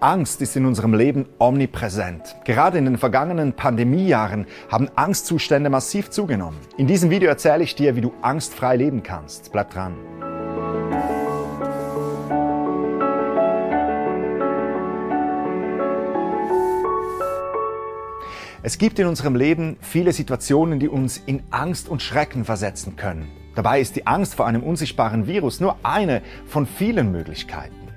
Angst ist in unserem Leben omnipräsent. Gerade in den vergangenen Pandemiejahren haben Angstzustände massiv zugenommen. In diesem Video erzähle ich dir, wie du angstfrei leben kannst. Bleib dran. Es gibt in unserem Leben viele Situationen, die uns in Angst und Schrecken versetzen können. Dabei ist die Angst vor einem unsichtbaren Virus nur eine von vielen Möglichkeiten.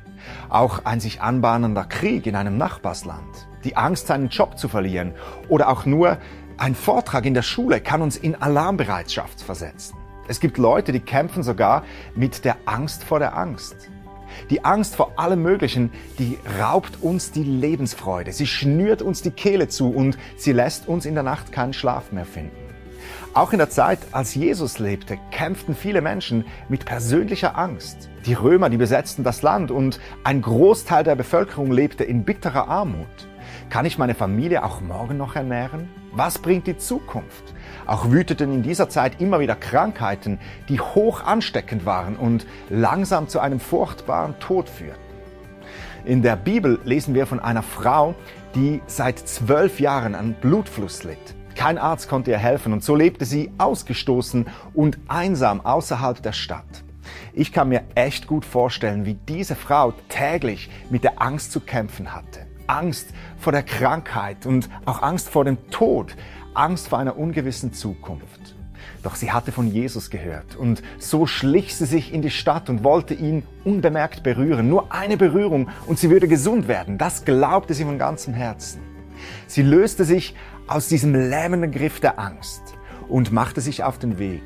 Auch ein sich anbahnender Krieg in einem Nachbarsland, die Angst, seinen Job zu verlieren oder auch nur ein Vortrag in der Schule kann uns in Alarmbereitschaft versetzen. Es gibt Leute, die kämpfen sogar mit der Angst vor der Angst. Die Angst vor allem Möglichen, die raubt uns die Lebensfreude. Sie schnürt uns die Kehle zu und sie lässt uns in der Nacht keinen Schlaf mehr finden. Auch in der Zeit, als Jesus lebte, kämpften viele Menschen mit persönlicher Angst. Die Römer, die besetzten das Land und ein Großteil der Bevölkerung lebte in bitterer Armut. Kann ich meine Familie auch morgen noch ernähren? Was bringt die Zukunft? Auch wüteten in dieser Zeit immer wieder Krankheiten, die hoch ansteckend waren und langsam zu einem furchtbaren Tod führten. In der Bibel lesen wir von einer Frau, die seit zwölf Jahren an Blutfluss litt. Kein Arzt konnte ihr helfen und so lebte sie ausgestoßen und einsam außerhalb der Stadt. Ich kann mir echt gut vorstellen, wie diese Frau täglich mit der Angst zu kämpfen hatte. Angst vor der Krankheit und auch Angst vor dem Tod, Angst vor einer ungewissen Zukunft. Doch sie hatte von Jesus gehört und so schlich sie sich in die Stadt und wollte ihn unbemerkt berühren. Nur eine Berührung und sie würde gesund werden. Das glaubte sie von ganzem Herzen. Sie löste sich aus diesem lähmenden Griff der Angst und machte sich auf den Weg.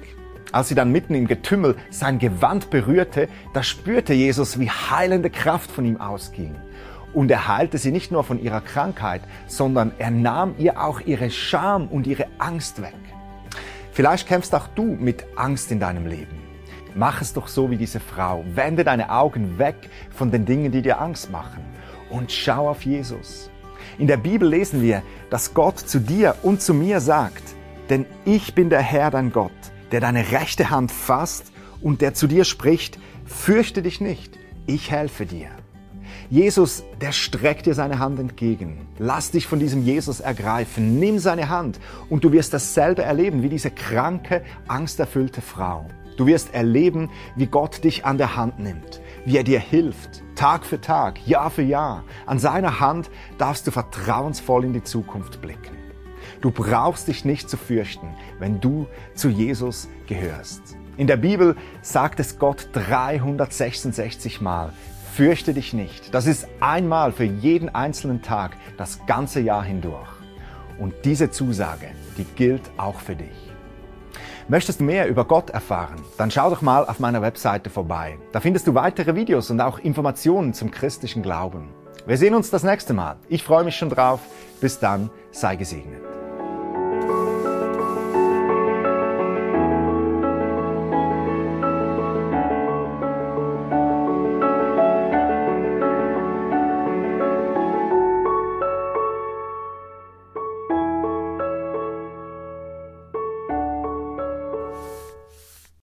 Als sie dann mitten im Getümmel sein Gewand berührte, da spürte Jesus, wie heilende Kraft von ihm ausging. Und er heilte sie nicht nur von ihrer Krankheit, sondern er nahm ihr auch ihre Scham und ihre Angst weg. Vielleicht kämpfst auch du mit Angst in deinem Leben. Mach es doch so wie diese Frau. Wende deine Augen weg von den Dingen, die dir Angst machen und schau auf Jesus. In der Bibel lesen wir, dass Gott zu dir und zu mir sagt, denn ich bin der Herr dein Gott, der deine rechte Hand fasst und der zu dir spricht, fürchte dich nicht, ich helfe dir. Jesus, der streckt dir seine Hand entgegen. Lass dich von diesem Jesus ergreifen. Nimm seine Hand und du wirst dasselbe erleben wie diese kranke, angsterfüllte Frau. Du wirst erleben, wie Gott dich an der Hand nimmt, wie er dir hilft, Tag für Tag, Jahr für Jahr. An seiner Hand darfst du vertrauensvoll in die Zukunft blicken. Du brauchst dich nicht zu fürchten, wenn du zu Jesus gehörst. In der Bibel sagt es Gott 366 Mal, fürchte dich nicht. Das ist einmal für jeden einzelnen Tag, das ganze Jahr hindurch. Und diese Zusage, die gilt auch für dich. Möchtest du mehr über Gott erfahren? Dann schau doch mal auf meiner Webseite vorbei. Da findest du weitere Videos und auch Informationen zum christlichen Glauben. Wir sehen uns das nächste Mal. Ich freue mich schon drauf. Bis dann, sei gesegnet.